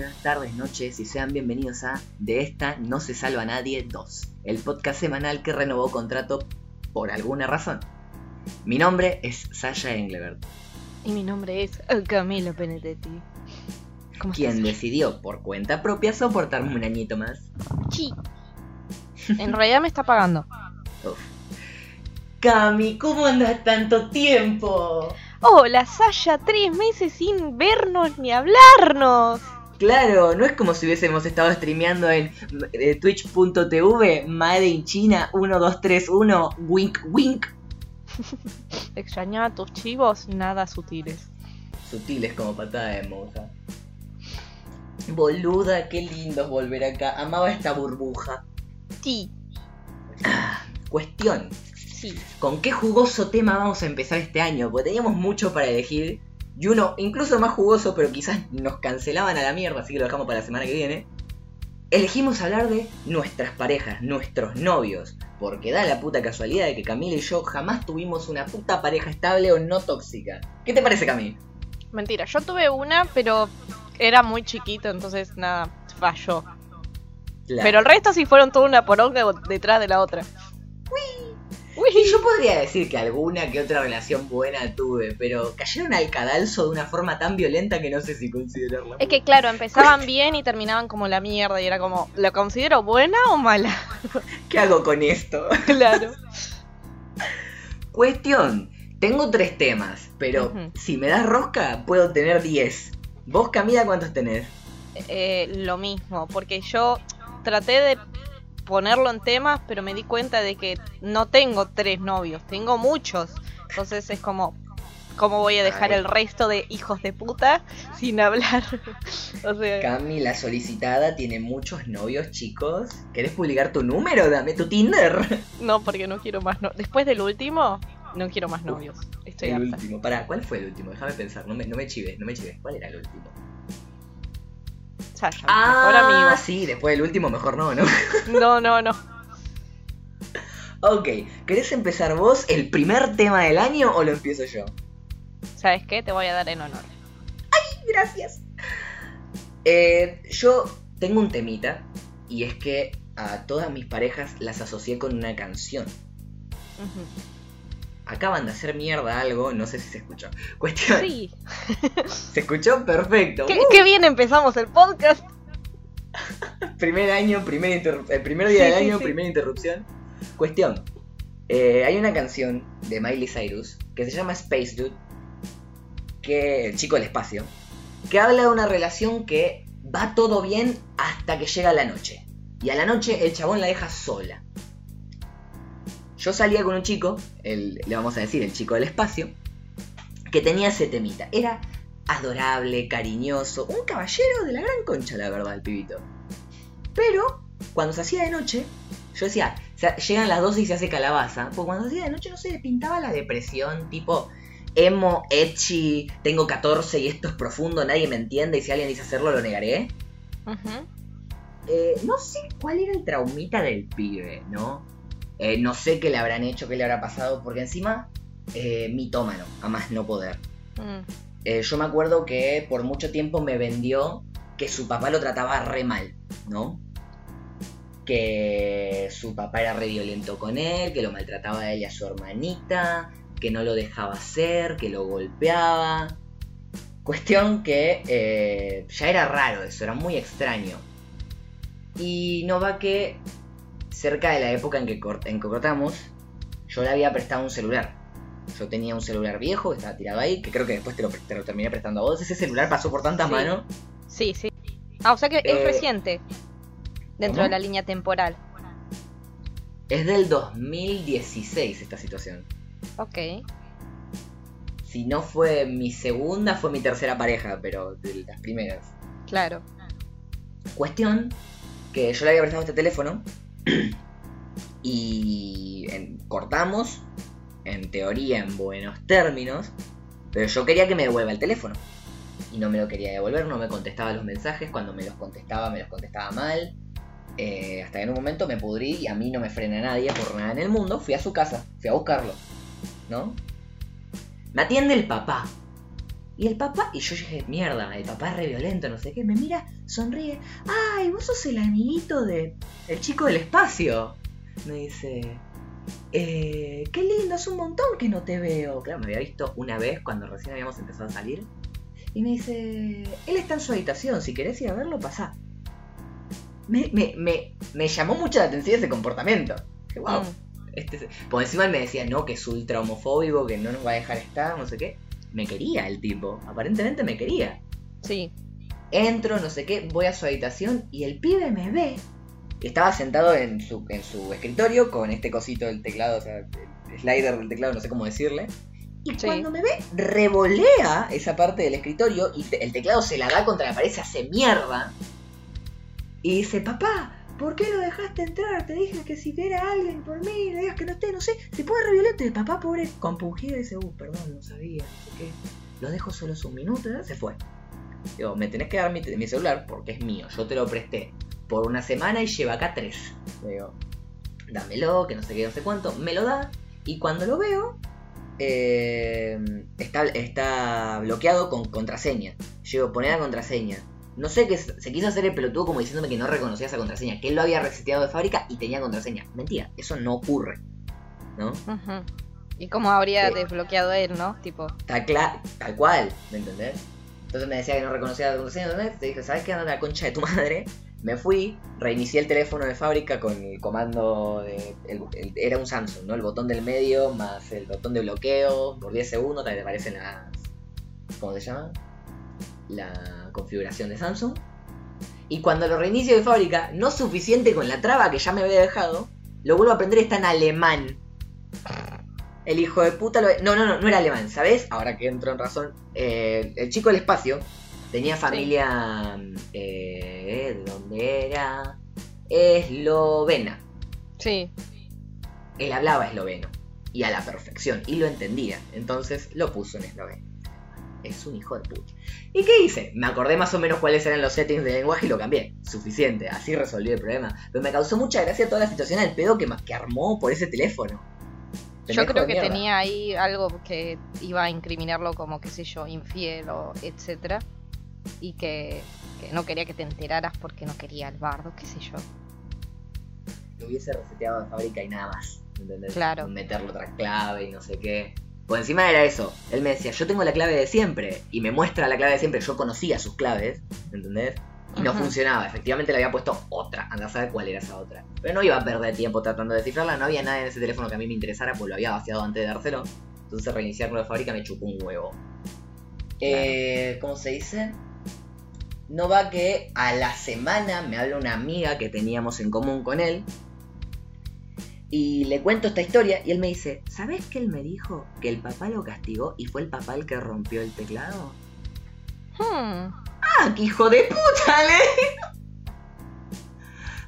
días, tardes, noches y sean bienvenidos a De esta no se salva nadie 2, el podcast semanal que renovó contrato por alguna razón. Mi nombre es Sasha Englebert, Y mi nombre es Camila Benedetti. ¿Cómo quien decidió por cuenta propia soportarme un añito más. Sí. En realidad me está pagando. Uf. Cami, ¿cómo andas tanto tiempo? Hola, Sasha, tres meses sin vernos ni hablarnos. Claro, no es como si hubiésemos estado streameando en eh, twitch.tv Made in China 1231 wink wink. Extrañaba a tus chivos, nada sutiles. Sutiles como patada de moza. Boluda, qué lindo es volver acá. Amaba esta burbuja. Sí, Cuestión, sí. ¿con qué jugoso tema vamos a empezar este año? Porque teníamos mucho para elegir. Y uno incluso más jugoso, pero quizás nos cancelaban a la mierda, así que lo dejamos para la semana que viene. Elegimos hablar de nuestras parejas, nuestros novios. Porque da la puta casualidad de que Camila y yo jamás tuvimos una puta pareja estable o no tóxica. ¿Qué te parece, Camila? Mentira, yo tuve una, pero era muy chiquito, entonces nada, falló. Pero el resto sí fueron toda una poronga detrás de la otra. Y yo podría decir que alguna que otra relación buena tuve, pero cayeron al cadalso de una forma tan violenta que no sé si considerarla. Es que claro, empezaban bien y terminaban como la mierda y era como, ¿lo considero buena o mala? ¿Qué hago con esto? Claro. Cuestión, tengo tres temas, pero si me das rosca, puedo tener diez. ¿Vos, Camila, cuántos tenés? Eh, lo mismo, porque yo traté de ponerlo en temas, pero me di cuenta de que no tengo tres novios, tengo muchos. Entonces es como, ¿cómo voy a dejar Ay. el resto de hijos de puta sin hablar? o sea, Cami, la solicitada, tiene muchos novios, chicos. ¿Querés publicar tu número? Dame tu Tinder. no, porque no quiero más novios. Después del último, no quiero más novios. Estoy el harta. último. Pará, ¿cuál fue el último? Déjame pensar, no me, no me chives, no me chives. ¿Cuál era el último? Sasha, mejor Ah, amigo. sí, después del último mejor no, ¿no? No, no, no. Ok, ¿querés empezar vos el primer tema del año o lo empiezo yo? ¿Sabes qué? Te voy a dar en honor. Gracias. Eh, yo tengo un temita y es que a todas mis parejas las asocié con una canción. Acaban de hacer mierda algo, no sé si se escuchó. Cuestión, Sí. ¿se escuchó? Perfecto. ¿Qué, qué bien empezamos el podcast. Uh, primer año, primer, el primer día Sí, del sí, año, sí. primera interrupción. Cuestión, eh, hay una canción de Miley Cyrus que se llama Space Dude, que el chico del espacio, que habla de una relación que va todo bien hasta que llega la noche. Y a la noche el chabón la deja sola. Yo salía con un chico, el, le vamos a decir el chico del espacio, que tenía ese temita. Era adorable, cariñoso, un caballero de la gran concha, la verdad, el pibito. Pero, cuando se hacía de noche, yo decía, o sea, llegan las 12 y se hace calabaza. Porque cuando se hacía de noche, no sé, le pintaba la depresión, tipo, emo, etchy, tengo 14 y esto es profundo, nadie me entiende y si alguien dice hacerlo, lo negaré. Eh, no sé cuál era el traumita del pibe, ¿no? Eh, no sé qué le habrán hecho, qué le habrá pasado, porque encima, eh, mitómano, a más no poder. Mm. Eh, yo me acuerdo que por mucho tiempo me vendió que su papá lo trataba re mal, ¿no? Que su papá era re violento con él, que lo maltrataba a él y a su hermanita, que no lo dejaba hacer, que lo golpeaba. Cuestión que eh, ya era raro eso, era muy extraño. Y no va que cerca de la época en que, cort- en que cortamos, yo le había prestado un celular. Yo tenía un celular viejo que estaba tirado ahí, que creo que después te lo, pre- te lo terminé prestando a vos. Ese celular pasó por tantas Sí. manos. Sí, sí. Ah, o sea que Eh, es reciente. Dentro ¿cómo? de la línea temporal. Es del 2016 esta situación. Ok. Si no fue mi segunda, fue mi tercera pareja, pero de las primeras. Claro. Cuestión que yo le había prestado este teléfono y cortamos, en teoría en buenos términos, pero yo quería que me devuelva el teléfono. Y no me lo quería devolver, no me contestaba los mensajes, cuando me los contestaba me los contestaba mal. Eh, hasta que en un momento me pudrí y a mí no me frena nadie por nada en el mundo, fui a su casa, fui a buscarlo, ¿no? Me atiende el papá. Y el papá, y yo dije, mierda, el papá es re violento, no sé qué, me mira, sonríe, ay, vos sos el amiguito de el chico del espacio. Me dice, eh, qué lindo, es un montón que no te veo. Claro, me había visto una vez cuando recién habíamos empezado a salir. Y me dice, él está en su habitación, si querés ir a verlo, pasá. Me, me, me, me llamó mucho la atención ese comportamiento. Dije, wow. Este, por encima él me decía, no, que es ultra homofóbico, que no nos va a dejar estar, no sé qué. Me quería el tipo, aparentemente me quería. Sí. Entro, no sé qué, voy a su habitación y el pibe me ve. Estaba sentado en su, en su escritorio con este cosito del teclado, o sea, el slider del teclado, no sé cómo decirle. Y Sí. cuando me ve, revolea esa parte del escritorio y te- el teclado se la da contra la pared, se hace mierda. Y dice, papá, ¿por qué lo dejaste entrar? Te dije que si viera alguien por mí, le digas que no esté, no sé, se puede re violento. El papá, pobre, compungido, dice, uh, perdón, no sabía, no qué. Lo dejo solo un minuto, se fue. Digo, me tenés que dar mi, mi celular porque es mío, yo te lo presté por una semana y lleva acá tres. Digo, dámelo, que no sé qué, no sé cuánto. Me lo da y cuando lo veo, eh, está, está bloqueado con contraseña. Digo, poné la contraseña. No sé qué se quiso hacer el pelotudo como diciéndome que no reconocía esa contraseña, que él lo había reseteado de fábrica y tenía contraseña. Mentira, eso no ocurre. ¿No? ¿Y cómo habría Sí. desbloqueado él, no? Tipo, Tal, tal cual, ¿me entendés? Entonces me decía que no reconocía la contraseña, ¿entendés? Te dije, ¿sabes qué? Anda la concha de tu madre. Me fui, reinicié el teléfono de fábrica con el comando de... el- el- era un Samsung, ¿no? El botón del medio más el botón de bloqueo. Por 10 segundos te aparecen las... ¿Cómo se llama? La configuración de Samsung. Y cuando lo reinicio de fábrica, no suficiente con la traba que ya me había dejado, lo vuelvo a aprender, está en alemán. El hijo de puta lo... No, no, no, no era alemán, ¿sabes? Ahora que entro en razón. eh, el chico del espacio tenía familia... Eh, ¿De dónde era? Eslovena. sí. Él hablaba esloveno. Y a la perfección. Y lo entendía. Entonces lo puso en esloveno. Es un hijo de puta. ¿Y qué hice? Me acordé más o menos cuáles eran los settings de lenguaje y lo cambié. Suficiente. Así resolví el problema. Pero me causó mucha gracia toda la situación al pedo que, que armó por ese teléfono. Yo creo que mierda. tenía ahí algo que iba a incriminarlo como, qué sé yo, infiel o etcétera. Y que, que no quería que te enteraras porque no quería el bardo, qué sé yo. Lo hubiese reseteado de fábrica y nada más. ¿Entendés? Claro. Meterle otra clave y no sé qué. Por encima era eso. Él me decía, yo tengo la clave de siempre. Y me muestra la clave de siempre. Yo conocía sus claves. ¿Entendés? Y no funcionaba. Efectivamente le había puesto otra. Anda a saber cuál era esa otra. Pero no iba a perder tiempo tratando de descifrarla. No había nada en ese teléfono que a mí me interesara. Pues lo había vaciado antes de dárselo. Entonces reiniciarlo de fábrica me chupó un huevo. Eh, ¿Cómo se dice? No va que a la semana me habla una amiga que teníamos en común con él. Y le cuento esta historia y él me dice, ¿sabes que él me dijo que el papá lo castigó y fue el papá el que rompió el teclado? Hmm, ¡Ah, qué hijo de puta! Le.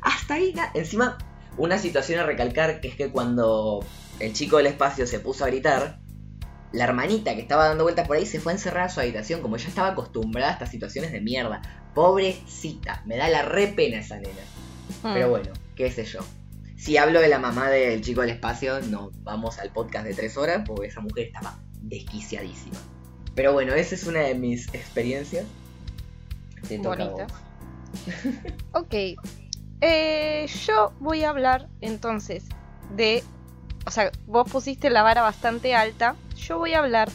Hasta ahí, encima, una situación a recalcar que es que cuando el chico del espacio se puso a gritar, la hermanita que estaba dando vueltas por ahí se fue a encerrar a su habitación, como ya estaba acostumbrada a estas situaciones de mierda. Pobrecita, me da la re pena esa nena. hmm. Pero bueno, qué sé yo. Si hablo de la mamá del chico del espacio, nos vamos al podcast de tres horas, porque esa mujer estaba desquiciadísima. Pero bueno, esa es una de mis experiencias. Te toca a Bonita. vos. Ok. Eh, yo voy a hablar entonces de. O sea, vos pusiste la vara bastante alta. Yo voy a hablar.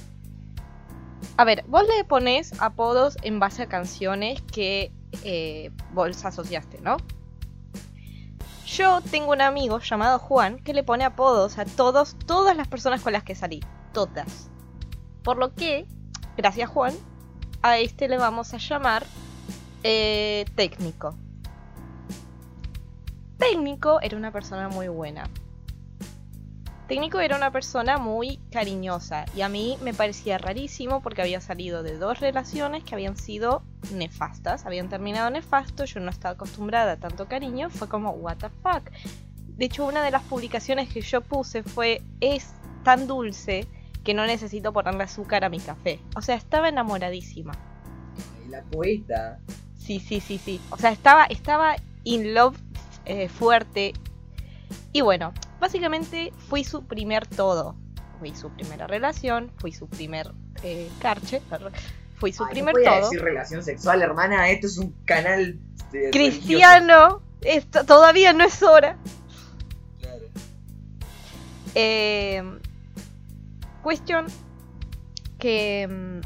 A ver, vos le pones apodos en base a canciones que eh, vos asociaste, ¿no? Yo tengo un amigo llamado Juan que le pone apodos a todos, todas las personas con las que salí. Todas. Por lo que, gracias Juan, a este le vamos a llamar eh, técnico. Técnico era una persona muy buena. Técnico era una persona muy cariñosa y a mí me parecía rarísimo porque había salido de dos relaciones que habían sido nefastas, habían terminado nefasto, yo no estaba acostumbrada a tanto cariño, fue como what the fuck. De hecho, una de las publicaciones que yo puse fue es tan dulce que no necesito ponerle azúcar a mi café. O sea, estaba enamoradísima. La poeta. Sí, sí, sí, sí. O sea, estaba, estaba in love eh, fuerte. Y bueno, básicamente fui su primer todo. Fui su primera relación, fui su primer eh, carche, fui su Ay, no primer podía todo. decir relación sexual, hermana. Esto es un canal Cristiano, esto todavía no es hora. Claro. Eh, cuestión que mm,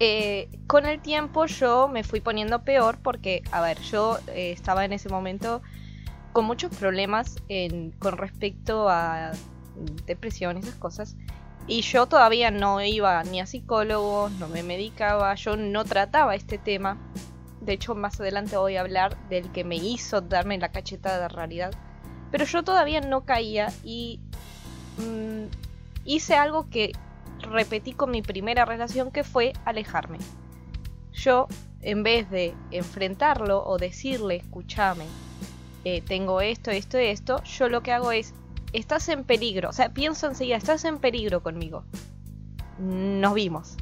eh, con el tiempo yo me fui poniendo peor porque, a ver, yo eh, estaba en ese momento con muchos problemas con respecto a depresión y esas cosas. Y yo todavía no iba ni a psicólogos, no me medicaba, yo no trataba este tema. De hecho, más adelante voy a hablar del que me hizo darme la cachetada de realidad. Pero yo todavía no caía y mm, hice algo que repetí con mi primera relación que fue alejarme. Yo, en vez de enfrentarlo o decirle, escúchame, eh, tengo esto, esto, esto, yo lo que hago es, estás en peligro, o sea, pienso enseguida, estás en peligro conmigo. Nos vimos.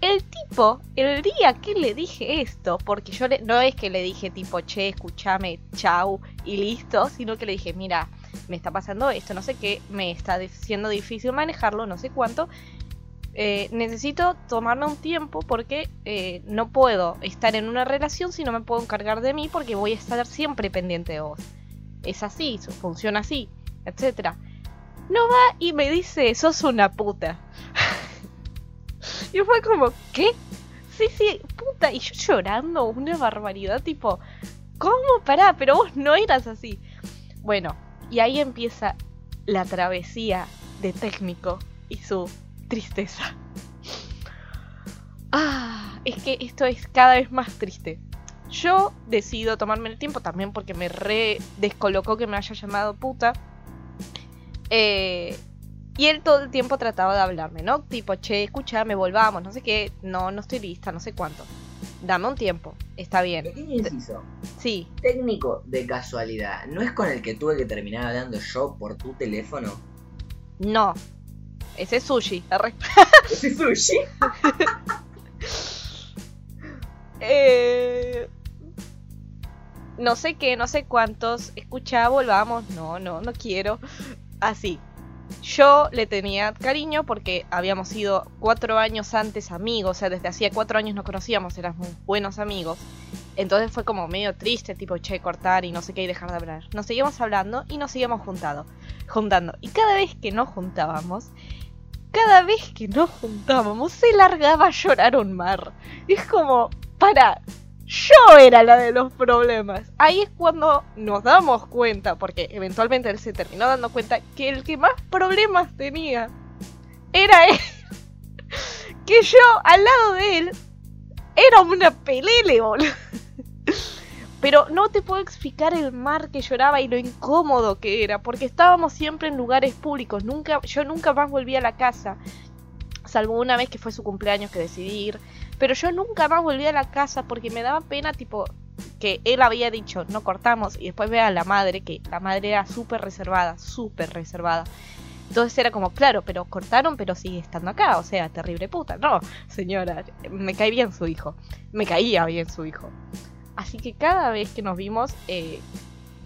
El tipo, el día que le dije esto, porque yo le- no es que le dije tipo, che, escúchame, chau y listo, sino que le dije, mira, me está pasando esto, no sé qué, me está siendo difícil manejarlo, no sé cuánto. Eh, necesito tomarme un tiempo porque eh, no puedo estar en una relación si no me puedo encargar de mí porque voy a estar siempre pendiente de vos. Es así, funciona así, etcétera. No va y me dice, sos una puta. y fue como, ¿qué? Sí, sí, puta. Y yo llorando una barbaridad, tipo, ¿cómo? Pará, pero vos no eras así. Bueno, y ahí empieza la travesía de técnico y su tristeza. Ah, es que esto es cada vez más triste. Yo decido tomarme el tiempo también porque me re descolocó que me haya llamado puta. Eh, y él todo el tiempo trataba de hablarme, ¿no? Tipo, che, escúchame, volvamos, no sé qué. No, no estoy lista, no sé cuánto. Dame un tiempo, está bien. Pequeño inciso. Sí, Técnico de casualidad. ¿No es con el que tuve que terminar hablando yo por tu teléfono? no. Ese es sushi. arre. ¿Ese es sushi? Eh, no sé qué, no sé cuántos. Escucha, volvamos. No, no, no quiero. Así. Yo le tenía cariño porque habíamos sido cuatro años antes amigos, o sea, desde hacía cuatro años nos conocíamos, éramos buenos amigos. Entonces fue como medio triste, tipo, che, cortar y no sé qué y dejar de hablar. Nos seguíamos hablando y nos seguíamos juntado, juntando. Y cada vez que nos juntábamos, cada vez que nos juntábamos, se largaba a llorar un mar. Y es como, para, yo era la de los problemas. Ahí es cuando nos damos cuenta, porque eventualmente él se terminó dando cuenta que el que más problemas tenía era él. Que yo, al lado de él, era una pelele, boludo. Pero no te puedo explicar el mar que lloraba y lo incómodo que era, porque estábamos siempre en lugares públicos. Nunca, yo nunca más volví a la casa, salvo una vez que fue su cumpleaños que decidí ir. Pero yo nunca más volví a la casa porque me daba pena, tipo, que él había dicho no cortamos y después vea a la madre, que la madre era súper reservada, súper reservada. Entonces era como, claro, pero cortaron, pero sigue estando acá, o sea, terrible puta. No, señora, me cae bien su hijo, me caía bien su hijo. Así que cada vez que nos vimos, eh,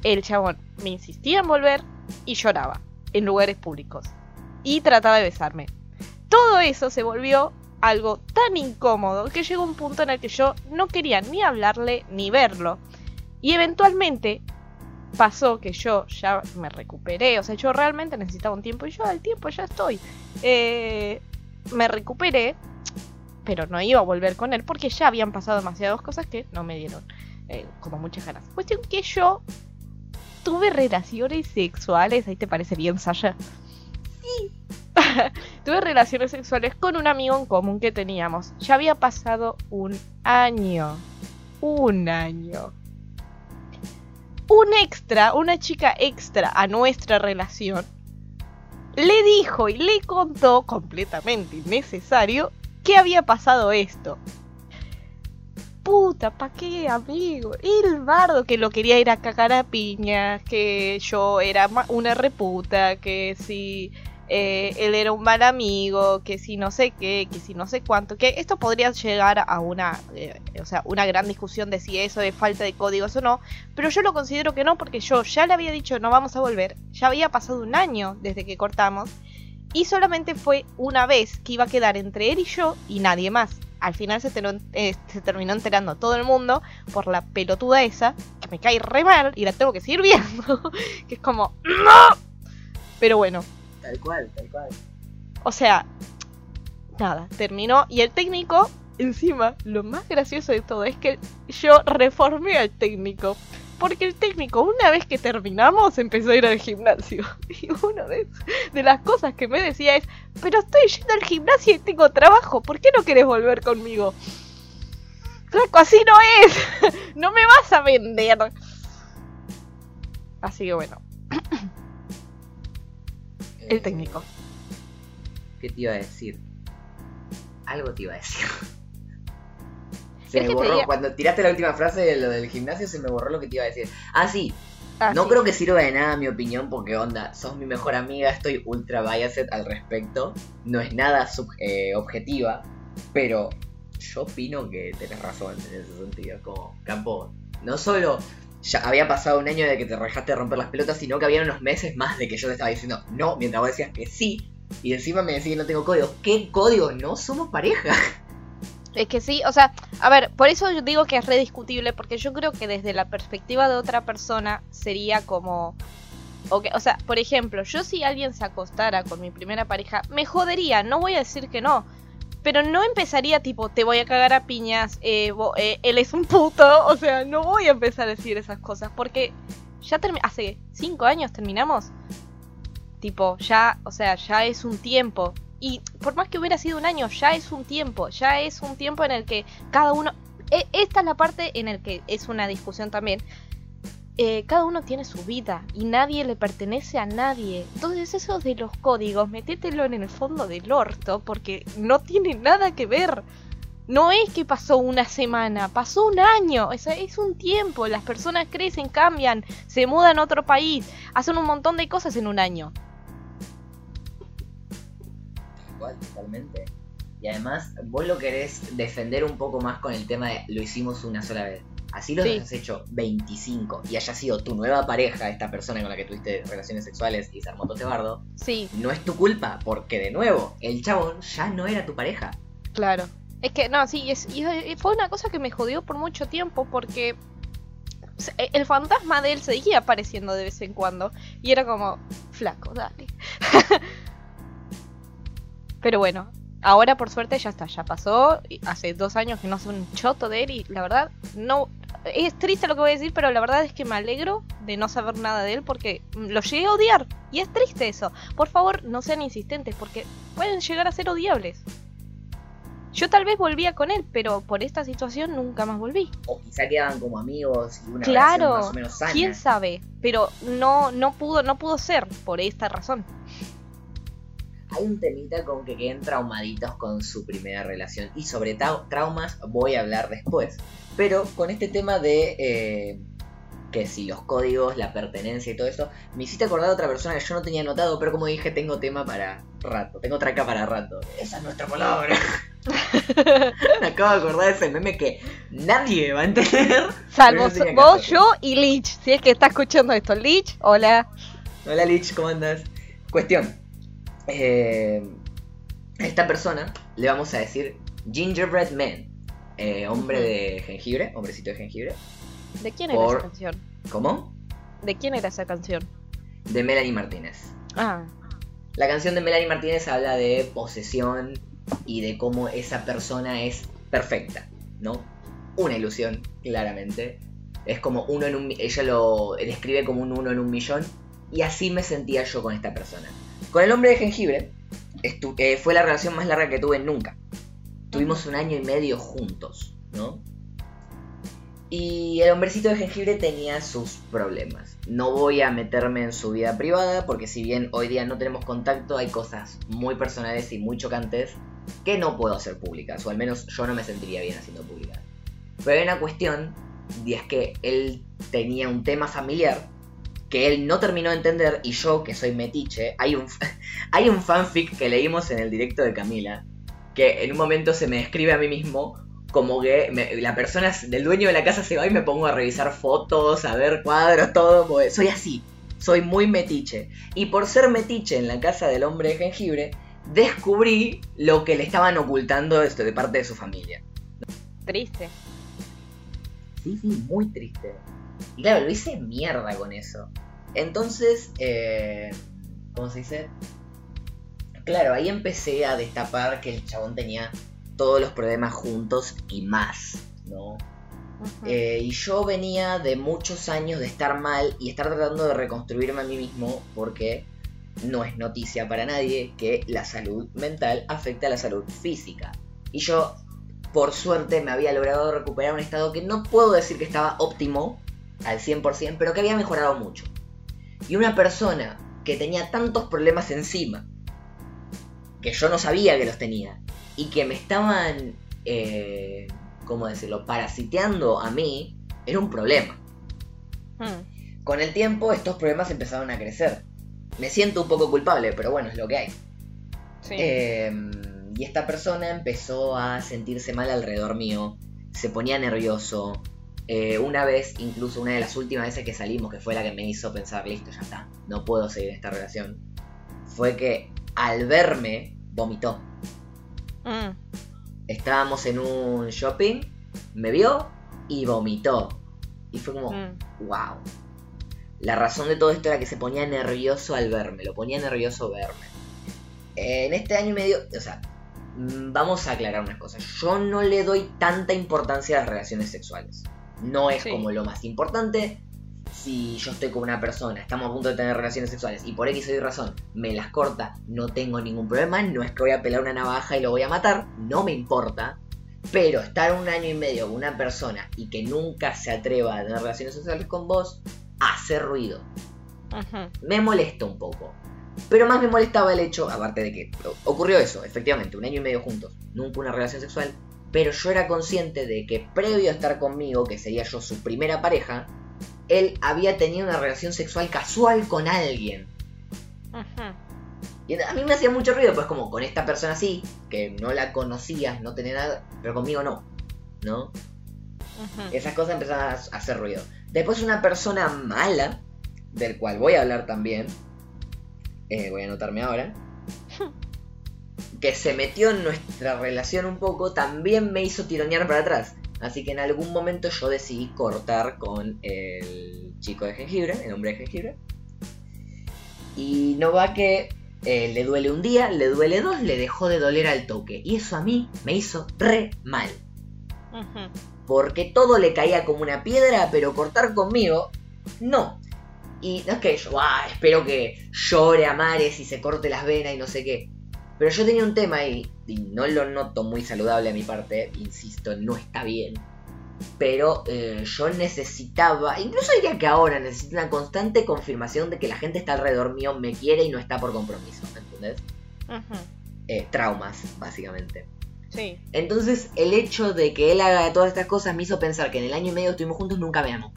el chabón me insistía en volver y lloraba en lugares públicos. Y trataba de besarme. Todo eso se volvió algo tan incómodo que llegó un punto en el que yo no quería ni hablarle ni verlo. Y eventualmente pasó que yo ya me recuperé. O sea, yo realmente necesitaba un tiempo y yo al tiempo ya estoy. Eh, me recuperé, pero no iba a volver con él porque ya habían pasado demasiadas cosas que no me dieron eh, como muchas ganas. Cuestión que yo tuve relaciones sexuales. Ahí te parece bien, Sasha. tuve relaciones sexuales con un amigo en común que teníamos. Ya había pasado un año. Un año. Un extra, una chica extra a nuestra relación, le dijo y le contó, completamente innecesario, que había pasado esto. Puta, ¿pa' qué, amigo? El bardo que lo quería ir a cagar a piñas, que yo era una reputa, que si eh, él era un mal amigo, que si no sé qué, que si no sé cuánto, que esto podría llegar a una, eh, o sea, una gran discusión de si eso es falta de códigos o no, pero yo lo considero que no porque yo ya le había dicho no vamos a volver, ya había pasado un año desde que cortamos Y solamente fue una vez que iba a quedar entre él y yo y nadie más. Al final se, terminó, eh, se terminó enterando todo el mundo por la pelotuda esa, que me cae re mal y la tengo que seguir viendo. que es como, ¡No! Pero bueno. Tal cual, tal cual. O sea, nada, terminó. Y el técnico, encima, lo más gracioso de todo es que yo reformé al técnico. Porque el técnico, una vez que terminamos, empezó a ir al gimnasio. Y una de, de las cosas que me decía es, pero estoy yendo al gimnasio y tengo trabajo, ¿por qué no querés volver conmigo? Flaco, así no es. No me vas a vender. Así que bueno, el Eh, técnico. ¿Qué te iba a decir? Algo te iba a decir. Se me borró. Cuando tiraste la última frase de lo del gimnasio, se me borró lo que te iba a decir. Ah, sí. Ah, no sí. creo que sirva de nada mi opinión, porque onda, sos mi mejor amiga, estoy ultra biased al respecto. No es nada sub- eh, objetiva, pero yo opino que tenés razón en ese sentido. Como, campo, no solo ya había pasado un año de que te dejaste de romper las pelotas, sino que había unos meses más de que yo te estaba diciendo no, mientras vos decías que sí. Y encima me decís que no tengo código. ¿Qué código? No somos pareja. Es que sí, o sea, a ver, por eso yo digo que es rediscutible, porque yo creo que desde la perspectiva de otra persona sería como... ok, o sea, por ejemplo, yo si alguien se acostara con mi primera pareja, me jodería, no voy a decir que no. Pero no empezaría tipo, te voy a cagar a piñas, eh, eh, él es un puto, o sea, no voy a empezar a decir esas cosas, porque ya hace cinco años terminamos. Tipo, ya, o sea, ya es un tiempo. Y por más que hubiera sido un año, ya es un tiempo, ya es un tiempo en el que cada uno... e- Esta es la parte en el que es una discusión también. Eh, cada uno tiene su vida y nadie le pertenece a nadie. Entonces eso de los códigos, metételo en el fondo del orto porque no tiene nada que ver. No es que pasó una semana, pasó un año, sea, es un tiempo, las personas crecen, cambian, se mudan a otro país, hacen un montón de cosas en un año. Totalmente. Y además, vos lo querés defender un poco más con el tema de lo hicimos una sola vez. Así lo Sí. has hecho 25 y haya sido tu nueva pareja, esta persona con la que tuviste relaciones sexuales y se armó todo este bardo, Sí, no es tu culpa, porque de nuevo, el chabón ya no era tu pareja. Claro. Es que, no, sí, es, y fue una cosa que me jodió por mucho tiempo porque se- e, el fantasma de él seguía apareciendo de vez en cuando y era como, flaco, dale. Pero bueno, ahora por suerte ya está, ya pasó. Hace dos años que no sé un choto de él y la verdad, no. Es triste lo que voy a decir, pero la verdad es que me alegro de no saber nada de él porque lo llegué a odiar. Y es triste eso. Por favor, no sean insistentes porque pueden llegar a ser odiables. Yo tal vez volvía con él, pero por esta situación nunca más volví. O quizá quedaban como amigos y una Claro, más o menos sana. ¿Quién sabe? Pero no, no pudo, no pudo ser por esta razón. Hay un temita con que queden traumaditos con su primera relación. Y sobre trau- traumas voy a hablar después. Pero con este tema de eh, que si los códigos, la pertenencia y todo eso, me hiciste acordar de otra persona que yo no tenía notado, pero como dije, tengo tema para rato. Tengo traca para rato. Esa es nuestra palabra. me acabo de acordar de ese meme que nadie va a entender. Salvo vos, yo y Lich. Si es que está escuchando esto, Lich, hola. Hola Lich, ¿cómo andas? Cuestión. Eh, a esta persona le vamos a decir Gingerbread Man. eh, hombre de jengibre, hombrecito de jengibre. ¿De quién era Por- esa canción? ¿Cómo? ¿De quién era esa canción? De Melanie Martínez. Ah, La canción de Melanie Martínez habla de posesión y de cómo esa persona es perfecta, ¿no? Una ilusión, claramente. Es como uno en un... Ella lo describe como un uno en un millón. Y así me sentía yo con esta persona. Con el hombre de jengibre eh, fue la relación más larga que tuve nunca. Tuvimos un año y medio juntos, ¿no? Y el hombrecito de jengibre tenía sus problemas. No voy a meterme en su vida privada porque si bien hoy día no tenemos contacto, hay cosas muy personales y muy chocantes que no puedo hacer públicas, o al menos yo no me sentiría bien haciendo públicas. Pero hay una cuestión, y es que él tenía un tema familiar que él no terminó de entender y yo, que soy metiche, hay un, hay un fanfic que leímos en el directo de Camila, que en un momento se me describe a mí mismo como que me- la persona del dueño de la casa se va y me pongo a revisar fotos, a ver cuadros, todo, porque soy así. soy muy metiche. Y por ser metiche en la casa del hombre de jengibre, descubrí lo que le estaban ocultando esto de parte de su familia. Triste. Sí, sí, muy triste. Y claro, lo hice mierda con eso. Entonces, eh, ¿cómo se dice? Claro, ahí empecé a destapar que el chabón tenía todos los problemas juntos y más, ¿no? Eh, y yo venía de muchos años de estar mal y estar tratando de reconstruirme a mí mismo porque no es noticia para nadie que la salud mental afecta a la salud física. Y yo, por suerte, me había logrado recuperar un estado que no puedo decir que estaba óptimo al 100%, pero que había mejorado mucho. Y una persona que tenía tantos problemas encima, que yo no sabía que los tenía, y que me estaban, eh, ¿cómo decirlo?, parasiteando a mí, era un problema. Mm, Con el tiempo estos problemas empezaron a crecer. Me siento un poco culpable, pero bueno, es lo que hay. Sí. Eh, y esta persona empezó a sentirse mal alrededor mío, se ponía nervioso. Eh, una vez, incluso una de las últimas veces que salimos, que fue la que me hizo pensar, listo, ya está, no puedo seguir esta relación, fue que al verme vomitó. Mm, Estábamos en un shopping, me vio y vomitó. Y fue como, mm. wow. La razón de todo esto era que se ponía nervioso al verme, lo ponía nervioso verme. En este año y medio, o sea, mm, vamos a aclarar unas cosas. Yo no le doy tanta importancia a las relaciones sexuales. No es Sí. como lo más importante. Si yo estoy con una persona, estamos a punto de tener relaciones sexuales y por X o Y razón me las corta, no tengo ningún problema. No es que voy a pelar una navaja y lo voy a matar, no me importa. Pero estar un año y medio con una persona y que nunca se atreva a tener relaciones sexuales con vos, hace ruido. Me molesta un poco. Pero más me molestaba el hecho, aparte de que ocurrió eso, efectivamente, un año y medio juntos, nunca una relación sexual, pero yo era consciente de que previo a estar conmigo, que sería yo su primera pareja, él había tenido una relación sexual casual con alguien. Ujú. Y a mí me hacía mucho ruido, pues como con esta persona sí, que no la conocías, no tenía nada, pero conmigo no, ¿no? Esas cosas empezaron a hacer ruido. Después una persona mala, del cual voy a hablar también, eh, voy a anotarme ahora, que se metió en nuestra relación un poco, también me hizo tironear para atrás. Así que en algún momento yo decidí cortar con el chico de jengibre, el hombre de jengibre. Y no va que eh, le duele un día, le duele dos, le dejó de doler al toque. Y eso a mí me hizo re mal porque todo le caía como una piedra, pero cortar conmigo, no. Y no es que yo, "Ah, espero que llore a mares y se corte las venas y no sé qué. Pero yo tenía un tema ahí, y no lo noto muy saludable a mi parte, insisto, no está bien. Pero eh, yo necesitaba, incluso diría que ahora necesito una constante confirmación de que la gente está alrededor mío, me quiere y no está por compromiso, ¿entendés? Eh, traumas, básicamente. Sí. Entonces, el hecho de que él haga todas estas cosas me hizo pensar que en el año y medio que estuvimos juntos nunca me amó.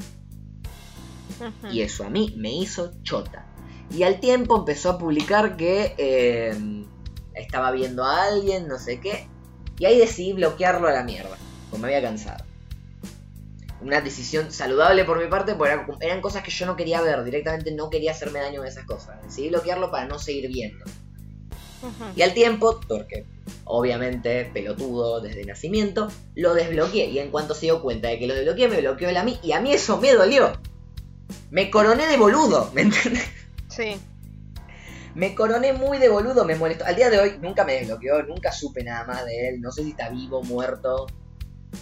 Y eso a mí me hizo chota. Y al tiempo empezó a publicar que eh, estaba viendo a alguien, no sé qué. Y ahí decidí bloquearlo a la mierda. Porque me había cansado. Una decisión saludable por mi parte, porque eran, eran cosas que yo no quería ver. Directamente no quería hacerme daño de esas cosas. Decidí bloquearlo para no seguir viendo. Y al tiempo, porque obviamente pelotudo desde nacimiento, lo desbloqueé. Y en cuanto se dio cuenta de que lo desbloqueé, me bloqueó él a mí. Y a mí eso me dolió. Me coroné de boludo, ¿me entiendes? Sí. Me coroné muy de boludo, me molestó. Al día de hoy nunca me desbloqueó, nunca supe nada más de él. No sé si está vivo, muerto.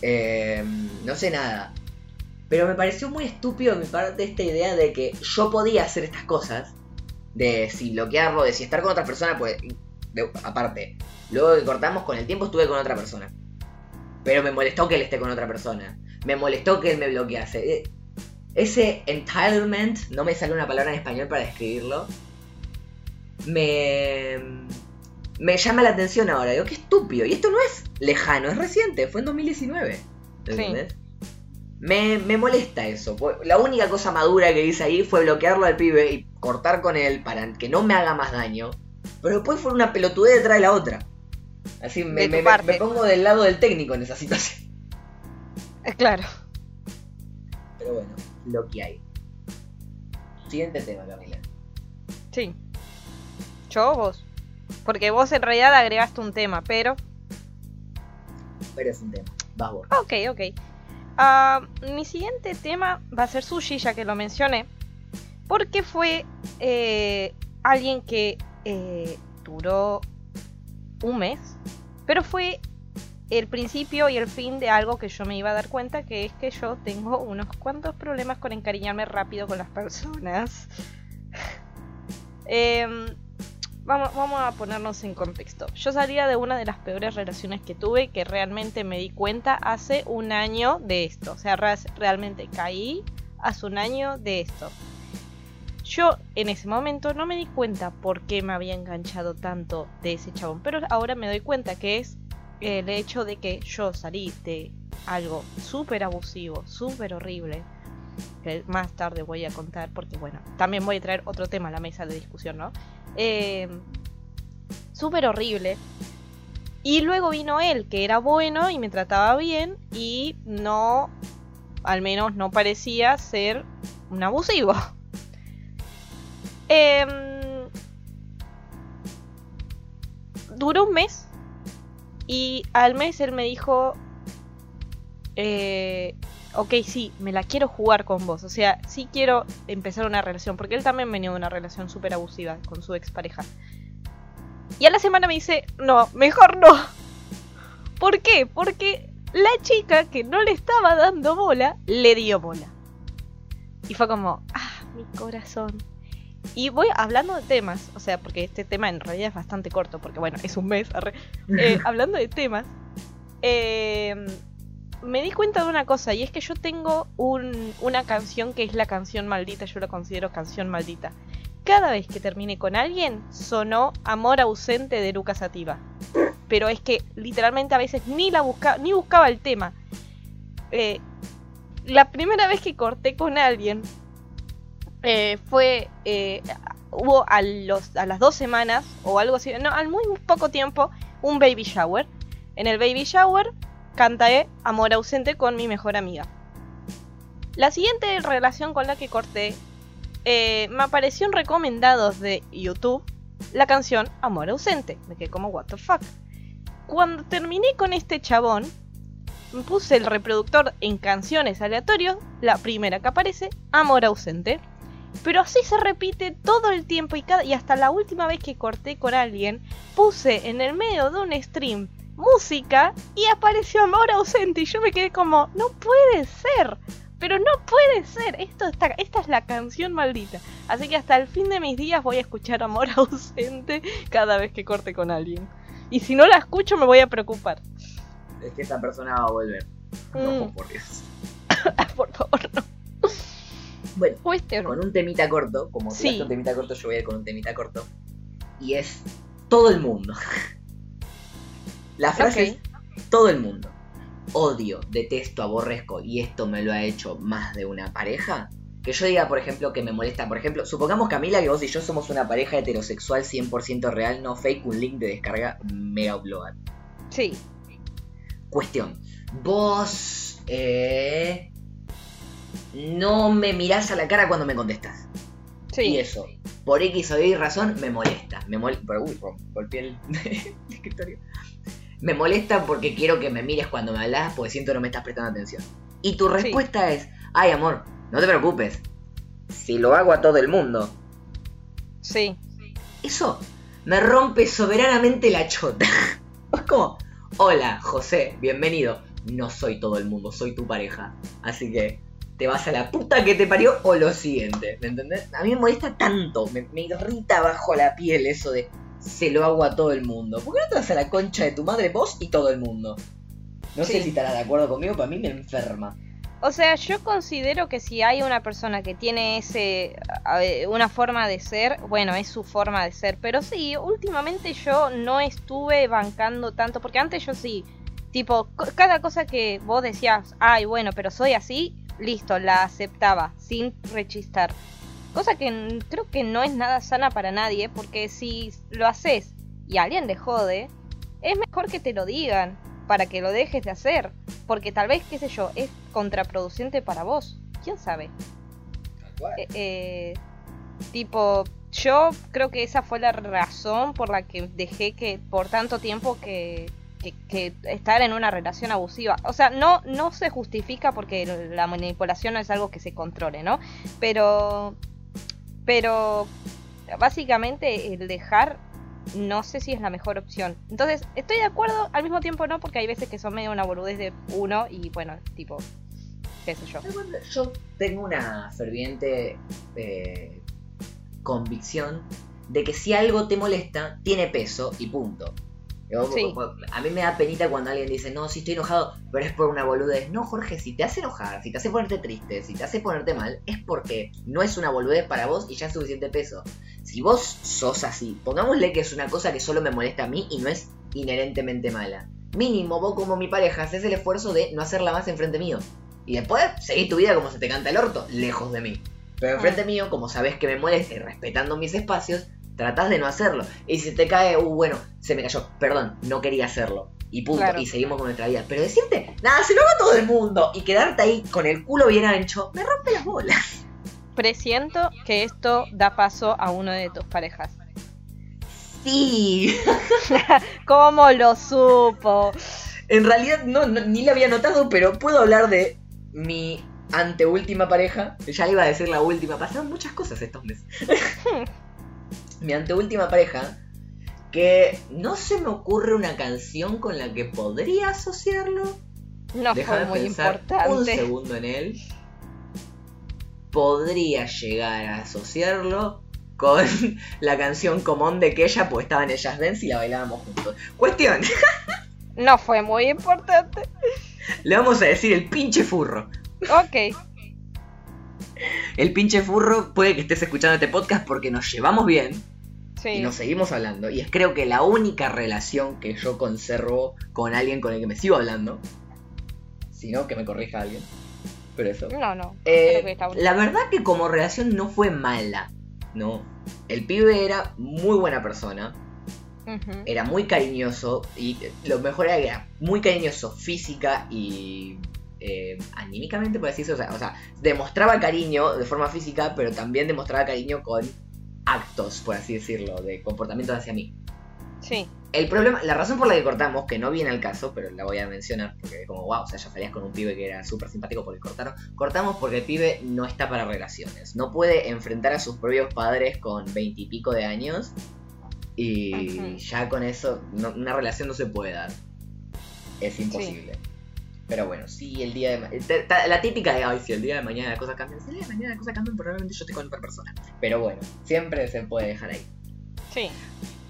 eh, no sé nada. Pero me pareció muy estúpido de mi parte esta idea de que yo podía hacer estas cosas. De si bloquearlo, de si estar con otra persona, pues. aparte, luego que cortamos con el tiempo estuve con otra persona. Pero me molestó que él esté con otra persona. Me molestó que él me bloquease. Eh, Ese entitlement, no me sale una palabra en español para describirlo. Me. Me llama la atención ahora. Digo, qué estúpido. Y esto no es lejano, es reciente, fue en 2019. ¿Entendés? Me, me molesta eso. po- La única cosa madura que hice ahí fue bloquearlo al pibe y cortar con él para que no me haga más daño. Pero después fue una pelotudez detrás de la otra. Así me, me- me- pongo del lado del técnico en esa situación. Eh, Claro. Pero bueno, lo que hay. Siguiente tema, Camila. Sí. Porque vos en realidad agregaste un tema, pero... Pero es un tema. Vas vos. Ok, ok. Ah, mi siguiente tema va a ser Sushi, ya que lo mencioné. Porque fue eh, alguien que eh, duró un mes. Pero fue el principio y el fin de algo que yo me iba a dar cuenta, que es que yo tengo unos cuantos problemas con encariñarme rápido con las personas. Em, vamos, vamos a ponernos en contexto. Yo salía de una de las peores relaciones que tuve, que realmente me di cuenta hace un año de esto. O sea, re- realmente caí hace un año de esto. Yo en ese momento no me di cuenta por qué me había enganchado tanto de ese chabón, pero ahora me doy cuenta que es el hecho de que yo salí de algo súper abusivo, súper horrible, que más tarde voy a contar, porque bueno, también voy a traer otro tema a la mesa de discusión, ¿no? Eh, súper horrible. Y luego vino él, que era bueno y me trataba bien y no, al menos no parecía ser un abusivo. Em, duró un mes y al mes él me dijo, eh, ok, sí, me la quiero jugar con vos. O sea, sí quiero empezar una relación, porque él también venía de una relación súper abusiva con su expareja. Y a la semana me dice, no, mejor no. ¿Por qué? Porque la chica que no le estaba dando bola, le dio bola. Y fue como, ah, mi corazón. Y voy hablando de temas, o sea, porque este tema en realidad es bastante corto, porque bueno, es un mes. arre. Eh, hablando de temas, eh, me di cuenta de una cosa, y es que yo tengo un- una canción que es la canción maldita, yo la considero canción maldita. Cada vez que terminé con alguien, sonó Amor ausente de Lucas Sativa. Pero es que literalmente a veces ni la buscaba, ni buscaba el tema. Eh, la primera vez que corté con alguien eh, fue eh, hubo a las dos semanas o algo así, no, al muy poco tiempo un baby shower. En el baby shower canté Amor ausente con mi mejor amiga. La siguiente relación con la que corté eh, me apareció en recomendados de YouTube la canción Amor ausente. Me quedé como what the fuck. Cuando terminé con este chabón, puse el reproductor en canciones aleatorios, la primera que aparece, Amor ausente. Pero así se repite todo el tiempo y, cada, y hasta la última vez que corté con alguien, puse en el medio de un stream música y apareció Amor ausente y yo me quedé como, no puede ser, pero no puede ser, Esto está, esta es la canción maldita. Así que hasta el fin de mis días voy a escuchar Amor ausente cada vez que corte con alguien. Y si no la escucho me voy a preocupar. Es que esta persona va a volver. No, Mm. por Dios. Por favor, no. Bueno, Western. con un temita corto, como Sí. tiraste un temita corto, yo voy a ir con un temita corto. Y es todo el mundo. La frase es todo el mundo. Odio, detesto, aborrezco y esto me lo ha hecho más de una pareja. Que yo diga, por ejemplo, que me molesta. Por ejemplo, supongamos Camila que vos y yo somos una pareja heterosexual 100% real, no fake, un link de descarga mega upload. Sí. Cuestión. Vos eh, no me mirás a la cara cuando me contestas. Y Sí. eso, por X o Y razón, me molesta. Me molesta. Uy, golpeé el escritorio. Me molesta porque quiero que me mires cuando me hablas porque siento que no me estás prestando atención. Y tu respuesta es, ay amor, no te preocupes. Si lo hago a todo el mundo. Sí. Eso me rompe soberanamente la chota. Es como, hola José, bienvenido. No soy todo el mundo, soy tu pareja. Así que te vas a la puta que te parió o lo siguiente. ¿Me entendés? A mí me molesta tanto, me, me irrita bajo la piel eso de se lo hago a todo el mundo. ¿Por qué no te vas a la concha de tu madre vos y todo el mundo? No sé si estarás de acuerdo conmigo, pero a mí me enferma. O sea, yo considero que si hay una persona que tiene ese una forma de ser, bueno, es su forma de ser, pero sí, últimamente yo no estuve bancando tanto porque antes yo sí, tipo, cada cosa que vos decías, "Ay, bueno, pero soy así", listo, la aceptaba sin rechistar. Cosa que creo que no es nada sana para nadie, porque si lo haces y a alguien le jode, es mejor que te lo digan para que lo dejes de hacer. Porque tal vez, qué sé yo, es contraproducente para vos. ¿Quién sabe? Eh, eh, Tipo, yo creo que esa fue la razón por la que dejé que por tanto tiempo que, que, que estar en una relación abusiva. O sea, no, no se justifica porque la manipulación no es algo que se controle, ¿no? Pero, pero básicamente el dejar no sé si es la mejor opción. Entonces, estoy de acuerdo, al mismo tiempo no, porque hay veces que son medio una boludez de uno y bueno, tipo, qué sé yo. Yo tengo una ferviente eh, convicción de que si algo te molesta, tiene peso y punto. Sí. A mí me da penita cuando alguien dice, no, si estoy enojado, pero es por una boludez. No, Jorge, si te hace enojar, si te hace ponerte triste, si te hace ponerte mal, es porque no es una boludez para vos y ya es suficiente peso. Si vos sos así, pongámosle que es una cosa que solo me molesta a mí y no es inherentemente mala. Mínimo, vos como mi pareja, haces el esfuerzo de no hacerla más enfrente mío. Y después seguís tu vida como se te canta el orto, lejos de mí. Pero enfrente mío, como sabes que me molesta y respetando mis espacios, tratás de no hacerlo. Y si te cae, uh, bueno, se me cayó, perdón, no quería hacerlo. Y punto, Claro. y seguimos con nuestra vida. Pero decirte, nada, se lo haga todo el mundo. Y quedarte ahí con el culo bien ancho, me rompe las bolas. Presiento que esto da paso a uno de tus parejas. Sí. ¿Cómo lo supo? En realidad no, no- ni lo había notado, pero puedo hablar de mi anteúltima pareja. Ya le iba a decir la última, pasaron muchas cosas estos meses. mi anteúltima pareja, que no se me ocurre una canción con la que podría asociarlo. No Déjame fue muy pensar un importante. segundo en él. Podría llegar a asociarlo con la canción Común de Kella, pues estaba en el Jazz Dance y la bailábamos juntos. Cuestión, No fue muy importante. le vamos a decir el pinche furro. Ok. El pinche furro puede que estés escuchando este podcast porque nos llevamos bien y nos seguimos hablando. Y es creo que la única relación que yo conservo con alguien con el que me sigo hablando. Si no, que me corrija alguien. Pero eso. No, no. Eh, que está la verdad que como relación no fue mala. No. El pibe era muy buena persona. Era muy cariñoso. Y lo mejor era que era muy cariñoso física y eh, anímicamente, por así decirlo. O sea, o sea, demostraba cariño de forma física, pero también demostraba cariño con actos, por así decirlo, de comportamientos hacia mí. Sí. El problema, la razón por la que cortamos, que no viene al caso, pero la voy a mencionar, porque como wow, o sea, ya salías con un pibe que era súper simpático porque cortaron. Cortamos porque el pibe no está para relaciones. No puede enfrentar a sus propios padres con veintipico de años. Y ya con eso, no- una relación no se puede dar. Es imposible. Pero bueno, sí, el día de ma- ta- ta- La típica de, ay, si el día de mañana las cosas cambian. Si el día de mañana las cosas cambian, probablemente yo esté con otra persona. Pero bueno, siempre se puede dejar ahí. Sí.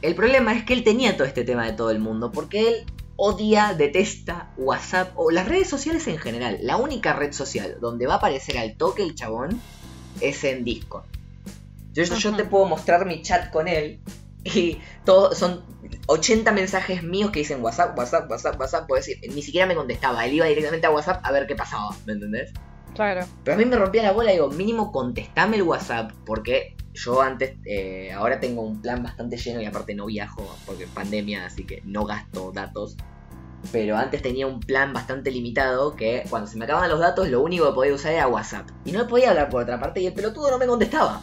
El problema es que él tenía todo este tema de todo el mundo, porque él odia, detesta WhatsApp o las redes sociales en general. La única red social donde va a aparecer al toque el chabón es en Discord. Yo, yo- te puedo mostrar mi chat con él y todo, son 80 mensajes míos que dicen WhatsApp, WhatsApp, WhatsApp, WhatsApp. Puedo decir, ni siquiera me contestaba, él iba directamente a WhatsApp a ver qué pasaba, ¿me entendés? Claro. Pero a mí me rompía la bola, digo, mínimo contestame el WhatsApp, porque yo antes, eh, ahora tengo un plan bastante lleno y aparte no viajo, porque pandemia, así que no gasto datos. Pero antes tenía un plan bastante limitado que cuando se me acababan los datos lo único que podía usar era WhatsApp. Y no podía hablar por otra parte y el pelotudo no me contestaba.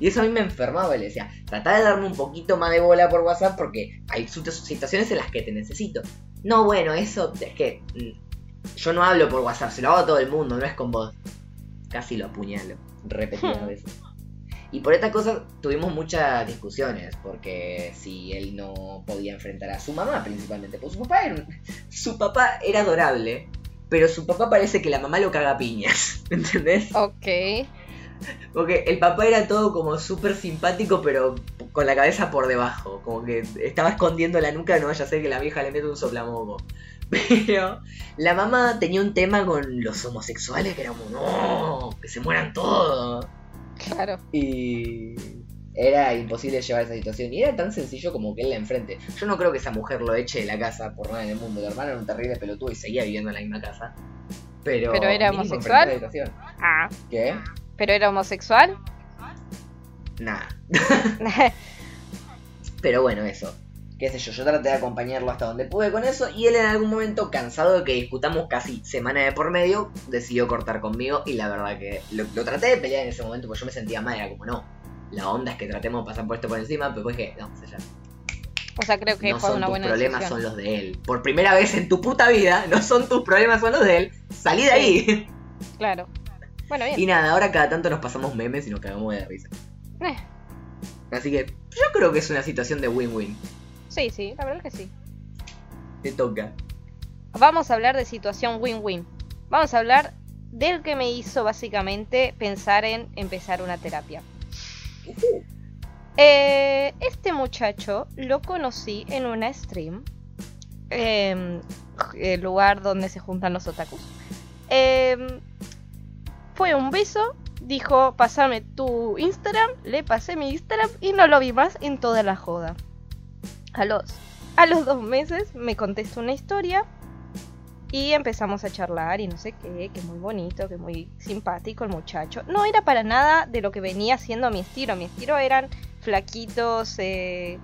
Y eso a mí me enfermaba y le decía, tratá de darme un poquito más de bola por WhatsApp porque hay situ- situaciones en las que te necesito. No, bueno, eso es que mm, yo no hablo por WhatsApp, se lo hago a todo el mundo, no es con vos. Casi lo apuñalo, repetidas Hmm. veces. Y por esta cosa tuvimos muchas discusiones, porque si él no podía enfrentar a su mamá principalmente, pues su papá era, su papá era adorable, pero su papá parece que la mamá lo caga a piñas, ¿entendés? Ok. Porque el papá era todo como súper simpático, pero con la cabeza por debajo. Como que estaba escondiendo la nuca, no vaya a ser que la vieja le mete un soplamoco. Pero la mamá tenía un tema con los homosexuales que era como, no, que se mueran todos. Claro. Y era imposible llevar esa situación. Y era tan sencillo como que él la enfrente. Yo no creo que esa mujer lo eche de la casa por nada en el mundo. El hermano era un terrible pelotudo y seguía viviendo en la misma casa. Pero, ¿Pero era homosexual? la. Ah. ¿Qué? ¿Pero era homosexual? Nada. Pero bueno, eso. Qué sé yo, yo traté de acompañarlo hasta donde pude con eso y él en algún momento, cansado de que discutamos casi semana de por medio, decidió cortar conmigo y la verdad que lo, lo traté de pelear en ese momento porque yo me sentía mal, era como no. la onda es que tratemos de pasar por esto por encima, pero después que, no, o sea, ya, O sea, creo que no fue son una tus buena problemas, decisión. son los de él. Por primera vez en tu puta vida, no son tus problemas, son los de él. Salí de ahí. Claro. Bueno, bien. Y nada, ahora cada tanto nos pasamos memes y nos cagamos de risa. Eh, Así que yo creo que es una situación de win-win. sí, sí, la verdad que sí. Te toca. Vamos a hablar de situación win-win. Vamos a hablar del que me hizo básicamente pensar en empezar una terapia. Eh, este muchacho lo conocí en una stream, em, el lugar donde se juntan los otakus. Em, fue un beso, dijo, pasame tu Instagram, le pasé mi Instagram y no lo vi más en toda la joda. A los, a los dos meses me contestó una historia y empezamos a charlar y no sé qué, que muy bonito, que muy simpático el muchacho. No era para nada de lo que venía siendo mi estilo. Mi estilo eran flaquitos, eh,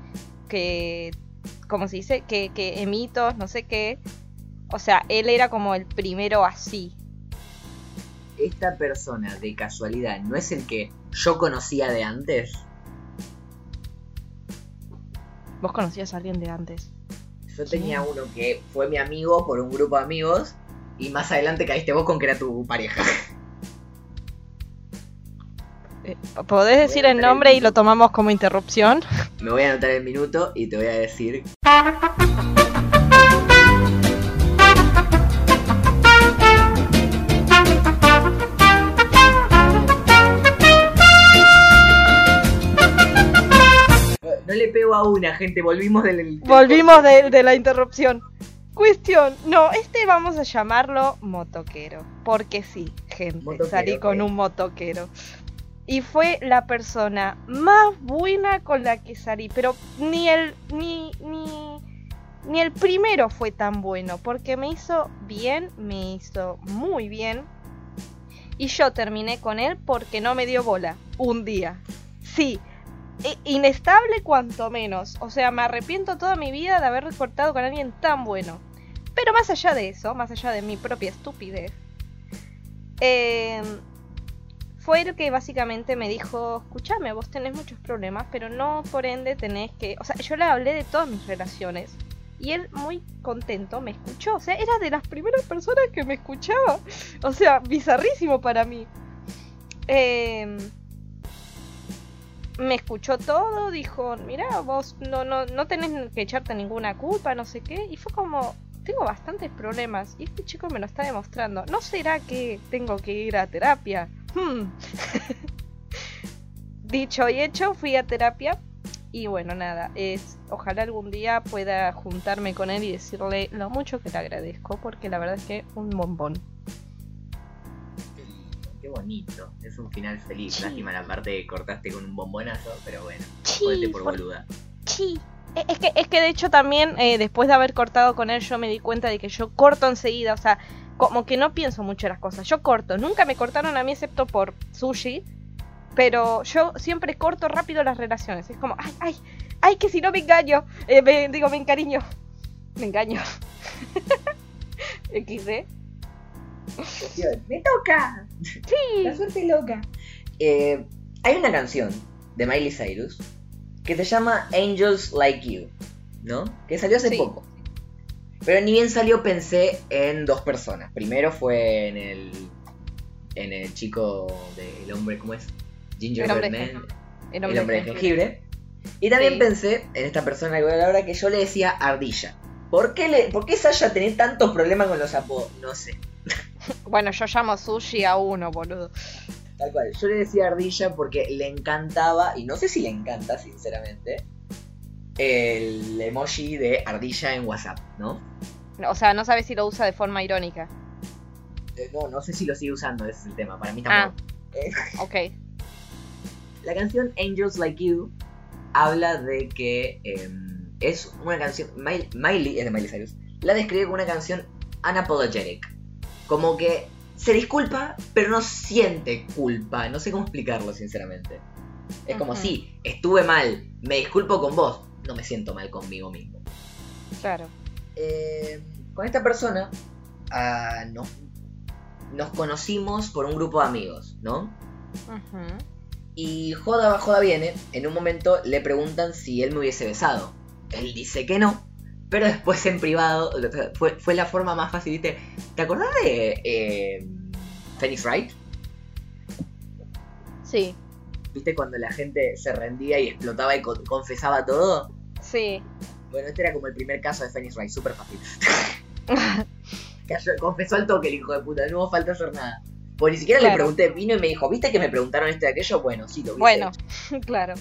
que, ¿cómo se dice? Que, que emitos, no sé qué. O sea, él era como el primero así. Esta persona de casualidad no es el que yo conocía de antes. Vos conocías a alguien de antes. Yo tenía uno que fue mi amigo por un grupo de amigos y más adelante caíste vos con que era tu pareja. Eh, ¿Podés decir el nombre y lo tomamos como interrupción? Me voy a anotar el minuto y te voy a decir. Pego a una, gente. Volvimos del. del- Volvimos de, de la interrupción. Cuestión, no, este vamos a llamarlo motoquero. Porque sí, gente, Motoquero, salí con un motoquero. Y fue la persona más buena con la que salí. Pero ni el. ni. ni. ni el primero fue tan bueno. Porque me hizo bien, me hizo muy bien. Y yo terminé con él porque no me dio bola. Un día. Sí, inestable cuanto menos. O sea, me arrepiento toda mi vida de haber cortado con alguien tan bueno. Pero más allá de eso, más allá de mi propia estupidez, eh, fue el que básicamente me dijo, escúchame, vos tenés muchos problemas, pero no por ende tenés que... O sea, yo le hablé de todas mis relaciones. Y él muy contento me escuchó. O sea, era de las primeras personas que me escuchaba. O sea, bizarrísimo para mí. Eh, me escuchó todo, dijo, mira, vos no, no, no tenés que echarte ninguna culpa, no sé qué. Y fue como, tengo bastantes problemas y este chico me lo está demostrando. ¿No será que tengo que ir a terapia? Hmm. Dicho y hecho, fui a terapia. Y bueno, nada, es ojalá algún día pueda juntarme con él y decirle lo mucho que le agradezco, porque la verdad es que un bombón. Bonito. Es un final feliz. Sí. Lástima la parte que cortaste con un bombonazo, pero bueno. Sí, por boluda. Sí. E- Es que, es que de hecho también, eh, después de haber cortado con él, yo me di cuenta de que yo corto enseguida, o sea, como que no pienso mucho las cosas, yo corto, nunca me cortaron a mí excepto por sushi, pero yo siempre corto rápido las relaciones, es como, ay, ay, ay, que si no me engaño, Eh, me- digo, me encariño, me engaño. XD. ¡Me toca! La Sí. suerte loca. Eh, hay una canción de Miley Cyrus que se llama Angels Like You, ¿no? Que salió hace Sí. poco. Pero ni bien salió pensé en dos personas. Primero fue en el en el chico del hombre, ¿cómo es? El de Man, El el hombre de jengibre. Y también Sí. pensé en esta persona que voy a hablar ahora que yo le decía ardilla. ¿Por qué, le, ¿Por qué Sasha tenía tantos problemas con los apodos? No sé. Bueno, yo llamo sushi a uno, boludo. Tal cual. Yo le decía ardilla porque le encantaba, y no sé si le encanta, sinceramente, el emoji de ardilla en WhatsApp, ¿no? O sea, no sabes si lo usa de forma irónica. Eh, No, no sé si lo sigue usando, ese es el tema. Para mí Ah. tampoco. Eh, Ok. la canción Angels Like You habla de que em, es una canción. Miley, Miley, es de Miley Cyrus, la describe como una canción unapologetic. Como que se disculpa, pero no siente culpa. No sé cómo explicarlo, sinceramente. Es como Ujú. si estuve mal, me disculpo con vos, no me siento mal conmigo mismo. Claro. Eh, con esta persona ah, nos, nos conocimos por un grupo de amigos, ¿no? Y joda va, joda viene, en un momento le preguntan si él me hubiese besado. Él dice que no, pero después en privado, fue, fue la forma más fácil, ¿viste? ¿Te acordás de eh, Phoenix Wright? Sí, ¿Viste cuando la gente se rendía y explotaba y con- confesaba todo? sí. Bueno, este era como el primer caso de Phoenix Wright, súper fácil. Cayó- confesó al toque el hijo de puta, no falta hacer nada. Pues ni siquiera le pregunté, vino y me dijo, ¿viste que me preguntaron esto y aquello? Bueno, sí, lo vi. Bueno, claro.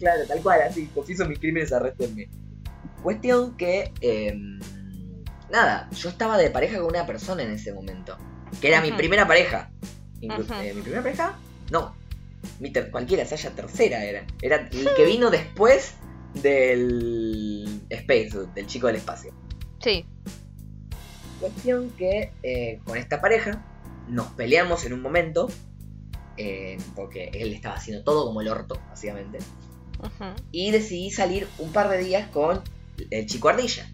Claro, tal cual, así, confieso mis crímenes, arréstenme. Cuestión que, em, nada, yo estaba de pareja con una persona en ese momento, que era mi primera pareja. Inclu- Ujú. eh, ¿Mi primera pareja? No, mi cualquiera, se haya tercera era. Era el que vino después del Space, del chico del espacio. Sí. Cuestión que eh, con esta pareja nos peleamos en un momento, eh, porque él estaba haciendo todo como el orto, básicamente. Y decidí salir un par de días con el chico ardilla.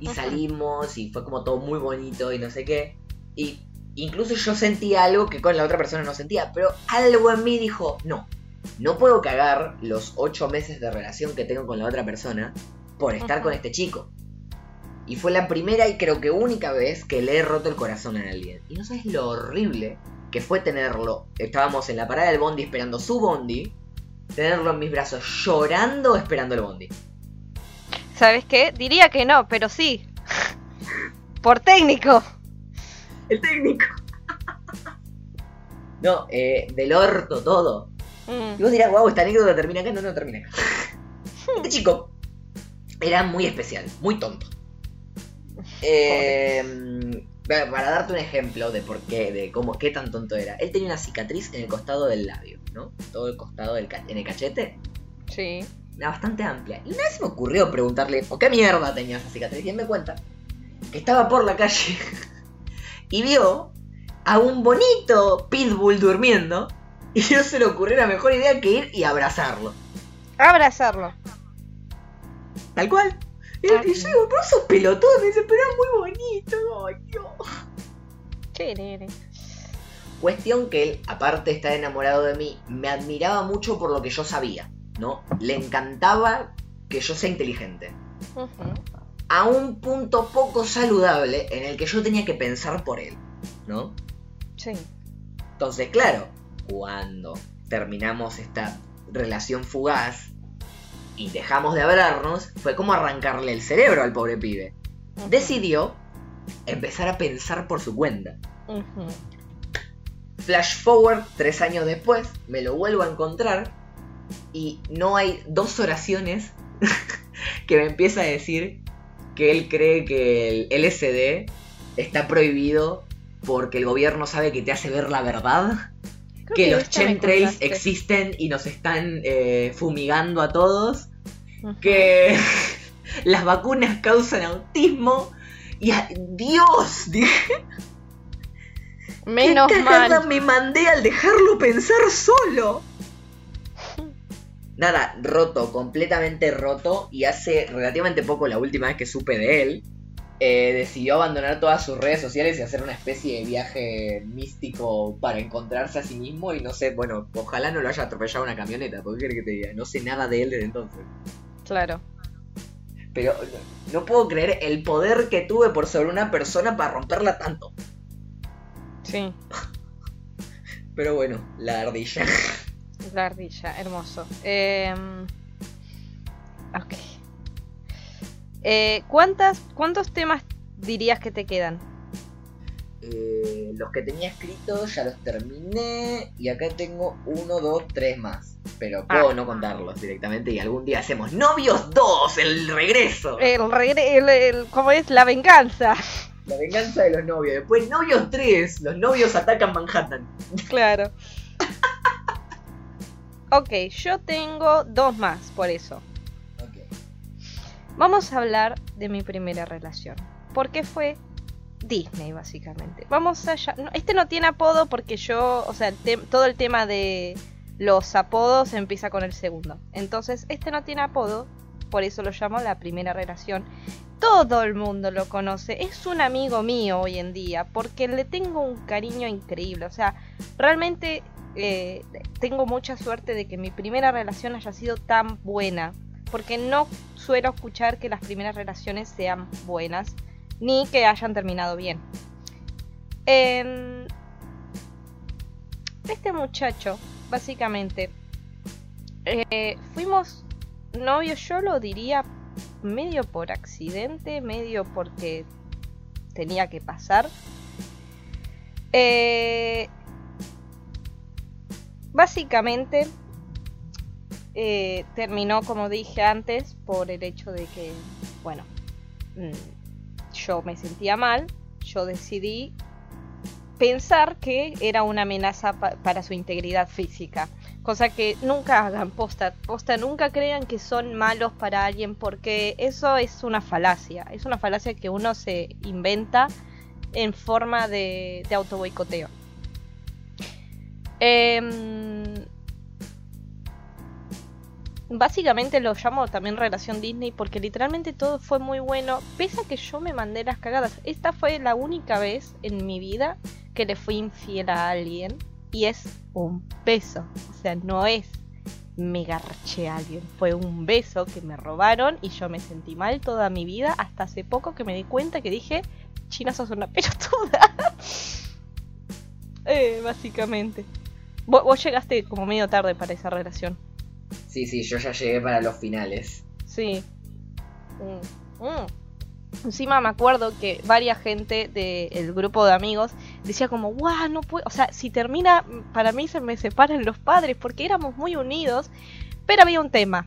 Y Ajá. salimos y fue como todo muy bonito y no sé qué. Y incluso yo sentía algo que con la otra persona no sentía. Pero algo en mí dijo, no, no puedo cagar los ocho meses de relación que tengo con la otra persona por estar Ajá. con este chico. Y fue la primera y creo que única vez que le he roto el corazón a alguien. Y no sabes lo horrible que fue tenerlo. Estábamos en la parada del bondi esperando su bondi. Tenerlo en mis brazos llorando esperando el bondi. ¿Sabes qué? Diría que no, pero sí. Por técnico. El técnico. no, eh, del orto todo. Mm, Y vos dirás, wow, esta anécdota termina acá. No, no termina acá. Este chico era muy especial, muy tonto. Eh, para para darte un ejemplo de por qué, de cómo, qué tan tonto era. Él tenía una cicatriz en el costado del labio, ¿no? Todo el costado del en el cachete. Sí. Bastante amplia. Y una vez se me ocurrió preguntarle, ¿por qué mierda tenía esa cicatriz? Y él me cuenta que estaba por la calle y vio a un bonito pitbull durmiendo. Y no se le ocurrió la mejor idea que ir y abrazarlo. Abrazarlo. Tal cual. Y, yo digo, pero esos pelotudos me dice, pero es muy bonito. Ay, Dios. Qué. Cuestión que él, aparte de estar enamorado de mí, me admiraba mucho por lo que yo sabía, ¿no? Le encantaba que yo sea inteligente. A un punto poco saludable en el que yo tenía que pensar por él, ¿no? Sí. Entonces, claro, cuando terminamos esta relación fugaz y dejamos de hablarnos, fue como arrancarle el cerebro al pobre pibe. Decidió empezar a pensar por su cuenta. Flash forward, tres años después, me lo vuelvo a encontrar y no hay dos oraciones que me empieza a decir que él cree que el LSD está prohibido porque el gobierno sabe que te hace ver la verdad, Creo que los chemtrails existen y nos están eh, fumigando a todos, que las vacunas causan autismo y a- Dios, dije. Menos ¿Qué cagada mal. me mandé al dejarlo pensar solo? Nada, roto, completamente roto. Y hace relativamente poco, la última vez que supe de él, eh, decidió abandonar todas sus redes sociales y hacer una especie de viaje místico para encontrarse a sí mismo. Y no sé, bueno, ojalá no lo haya atropellado una camioneta, porque que te diga, no sé nada de él desde entonces. Claro. Pero no puedo creer el poder que tuve por sobre una persona para romperla tanto. Sí. Pero bueno, la ardilla. La ardilla, hermoso. Eh, ok. Eh, ¿cuántas, ¿Cuántos temas dirías que te quedan? Eh, los que tenía escritos ya los terminé. Y acá tengo uno, dos, tres más. Pero puedo Ah. no contarlos directamente. Y algún día hacemos Novios 2, el regreso. El, regre- el, el- ¿Cómo es? La venganza. La venganza de los novios. Después Novios 3, los novios atacan Manhattan. Claro. Ok, yo tengo dos más, por eso. Ok. Vamos a hablar de mi primera relación. Porque fue Disney, básicamente. Vamos allá. no, este no tiene apodo porque yo, o sea, todo el tema de los apodos empieza con el segundo. Entonces, este no tiene apodo, por eso lo llamo la primera relación. Todo el mundo lo conoce, es un amigo mío hoy en día, porque le tengo un cariño increíble. O sea, realmente eh, tengo mucha suerte de que mi primera relación haya sido tan buena. Porque no suelo escuchar que las primeras relaciones sean buenas, ni que hayan terminado bien. Em, este muchacho, básicamente, eh, fuimos novios, yo lo diría medio por accidente, medio porque tenía que pasar. Eh, básicamente eh, terminó, como dije antes, por el hecho de que, bueno, mm, yo me sentía mal, yo decidí pensar que era una amenaza para su integridad física. Cosa que nunca hagan posta, posta, nunca crean que son malos para alguien porque eso es una falacia, es una falacia que uno se inventa en forma de, de auto Em, básicamente lo llamo también relación Disney porque literalmente todo fue muy bueno, pese a que yo me mandé las cagadas. Esta fue la única vez en mi vida que le fui infiel a alguien y es un beso, o sea, no es me garché a alguien, fue un beso que me robaron y yo me sentí mal toda mi vida hasta hace poco que me di cuenta que dije, China sos una pelotuda. eh, básicamente. Vos, llegaste como medio tarde para esa relación. Sí, sí, yo ya llegué para los finales. Sí. Mm, mm. Encima me acuerdo que varias gente del grupo de amigos decía como, guau, no puedo, o sea, si termina, para mí se me separan los padres porque éramos muy unidos, pero había un tema.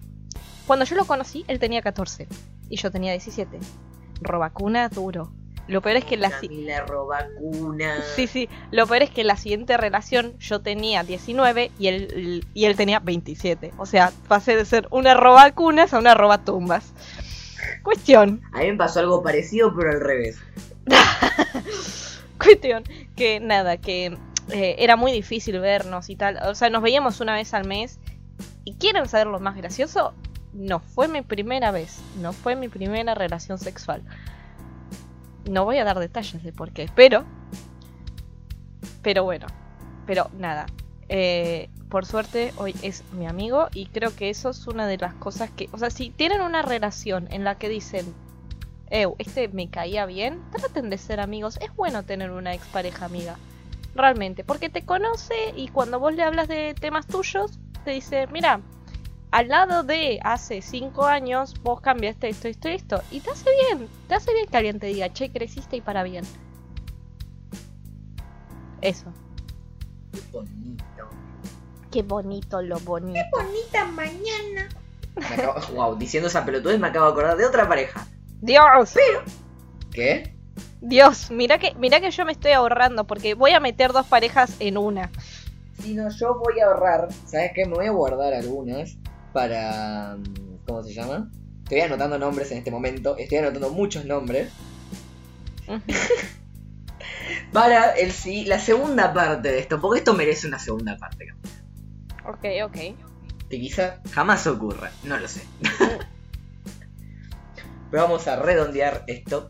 Cuando yo lo conocí, él tenía 14 y yo tenía 17. Robacuna duro. Lo peor es que la. Sí, sí. Lo peor es que la siguiente relación yo tenía 19 y él, y él tenía 27. O sea, pasé de ser una robacunas a una robatumbas. Cuestión. A mí me pasó algo parecido, pero al revés. Cuestión. Que nada, que eh, era muy difícil vernos y tal. O sea, nos veíamos una vez al mes. ¿Y quieren saber lo más gracioso? No fue mi primera vez. No fue mi primera relación sexual. No voy a dar detalles de por qué, pero. Pero bueno. Pero nada. Eh, por suerte hoy es mi amigo y creo que eso es una de las cosas que, o sea, si tienen una relación en la que dicen, eh, este me caía bien, traten de ser amigos. Es bueno tener una expareja amiga, realmente, porque te conoce y cuando vos le hablas de temas tuyos, te dice, mira, al lado de hace cinco años vos cambiaste esto, esto, esto, y te hace bien, te hace bien que alguien te diga, che, creciste y para bien. Eso. Qué bonito lo bonito. Qué bonita mañana. wow, diciendo esa pelotudez me acabo de acordar de otra pareja. Dios. Pero. ¿Qué? Dios, mira que, mira que yo me estoy ahorrando porque voy a meter dos parejas en una. Si no, yo voy a ahorrar. ¿Sabes qué? Me voy a guardar algunas para. ¿Cómo se llama? Estoy anotando nombres en este momento. Estoy anotando muchos nombres. para el sí, la segunda parte de esto. Porque esto merece una segunda parte. Ok, ok. Que quizá jamás ocurra, no lo sé. Pero vamos a redondear esto.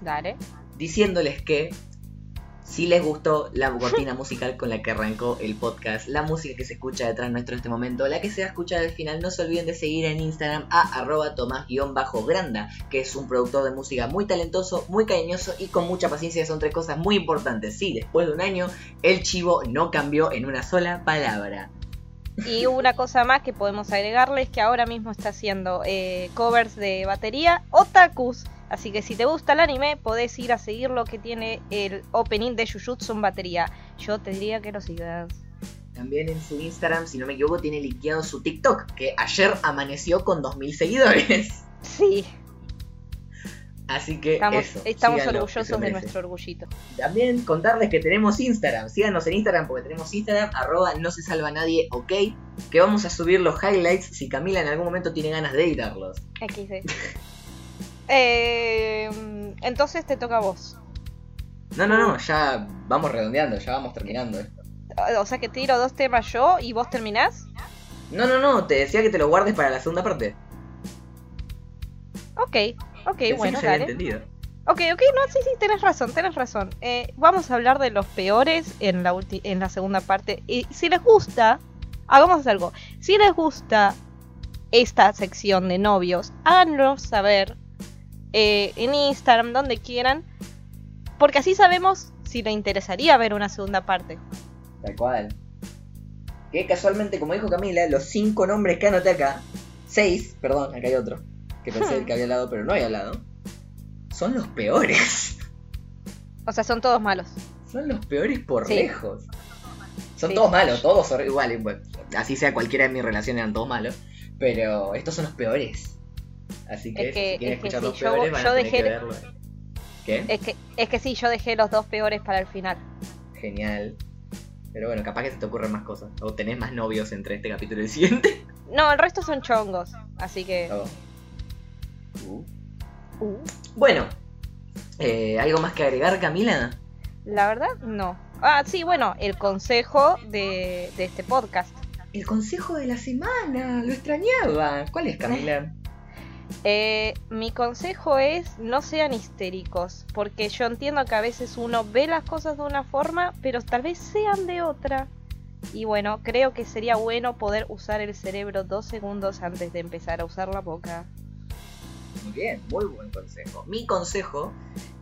Dale. Diciéndoles que si les gustó la cortina musical con la que arrancó el podcast, la música que se escucha detrás nuestro en este momento, la que se va a escuchar al final, no se olviden de seguir en Instagram a arroba tomás-granda, que es un productor de música muy talentoso, muy cariñoso y con mucha paciencia. Son tres cosas muy importantes. Sí, después de un año, el chivo no cambió en una sola palabra. Y una cosa más que podemos agregarles que ahora mismo está haciendo eh, covers de batería otakus. Así que si te gusta el anime, podés ir a seguir lo que tiene el opening de Jujutsu en batería. Yo te diría que lo sigas. También en su Instagram, si no me equivoco, tiene linkeado su TikTok, que ayer amaneció con 2.000 seguidores. Sí. Así que estamos, eso, estamos orgullosos de nuestro orgullito. También contarles que tenemos Instagram. Síganos en Instagram porque tenemos Instagram, arroba no se salva nadie, ok. Que vamos a subir los highlights si Camila en algún momento tiene ganas de editarlos. XD. eh, entonces te toca a vos. No, no, no, ya vamos redondeando, ya vamos terminando esto. O sea que tiro dos temas yo y vos terminás. No, no, no, te decía que te lo guardes para la segunda parte. Ok, Ok, bueno, dale. Entendido. Ok, ok, no, sí, sí, tenés razón, tenés razón. Eh, vamos a hablar de los peores en la, ulti- en la segunda parte. Y si les gusta, hagamos algo. Si les gusta esta sección de novios, háganlo saber eh, en Instagram, donde quieran. Porque así sabemos si le interesaría ver una segunda parte. Tal cual. Que casualmente, como dijo Camila, los cinco nombres que anoté acá, seis, perdón, acá hay otro, que pensé que había al lado, pero no hay al lado, son los peores. O sea, son todos malos. Son los peores por Sí. lejos. Son Sí. todos malos, todos horri- igual, bueno, así sea cualquiera de mis relaciones eran todos malos, pero estos son los peores. Así que, Es que- si quieren es que escuchar sí, los yo- peores van yo a tener dejé que de- verlo. ¿Qué? Es que, es que sí, yo dejé los dos peores para el final. Genial. Pero bueno, capaz que se te ocurren más cosas. O tenés más novios entre este capítulo y el siguiente. No, el resto son chongos. Así que. Oh. Uh. Uh, Bueno, eh, ¿algo más que agregar, Camila? la verdad, no. Ah, sí, bueno, el consejo de, de este podcast. El consejo de la semana, lo extrañaba. ¿Cuál es, Camila? Eh, mi consejo es no sean histéricos, porque yo entiendo que a veces uno ve las cosas de una forma, pero tal vez sean de otra. Y bueno, creo que sería bueno poder usar el cerebro dos segundos antes de empezar a usar la boca. Muy bien, muy buen consejo. Mi consejo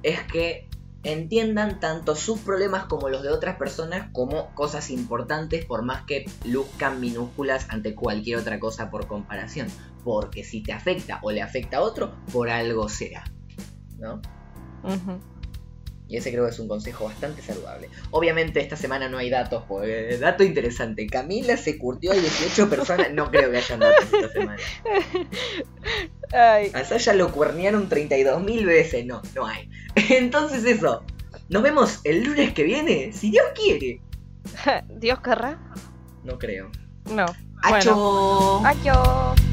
es que entiendan tanto sus problemas como los de otras personas como cosas importantes por más que luzcan minúsculas ante cualquier otra cosa por comparación. Porque si te afecta o le afecta a otro, por algo será. ¿No? Ujú. Y ese creo que es un consejo bastante saludable. Obviamente esta semana no hay datos, porque dato interesante. Camila se curtió a 18 personas. No creo que hayan datos esta semana. Ay, A Sasha lo cuernearon 32.000 veces. No, no hay. Entonces eso. Nos vemos el lunes que viene, si Dios quiere. Dios querrá. No creo. No. ¡Acho! Adiós.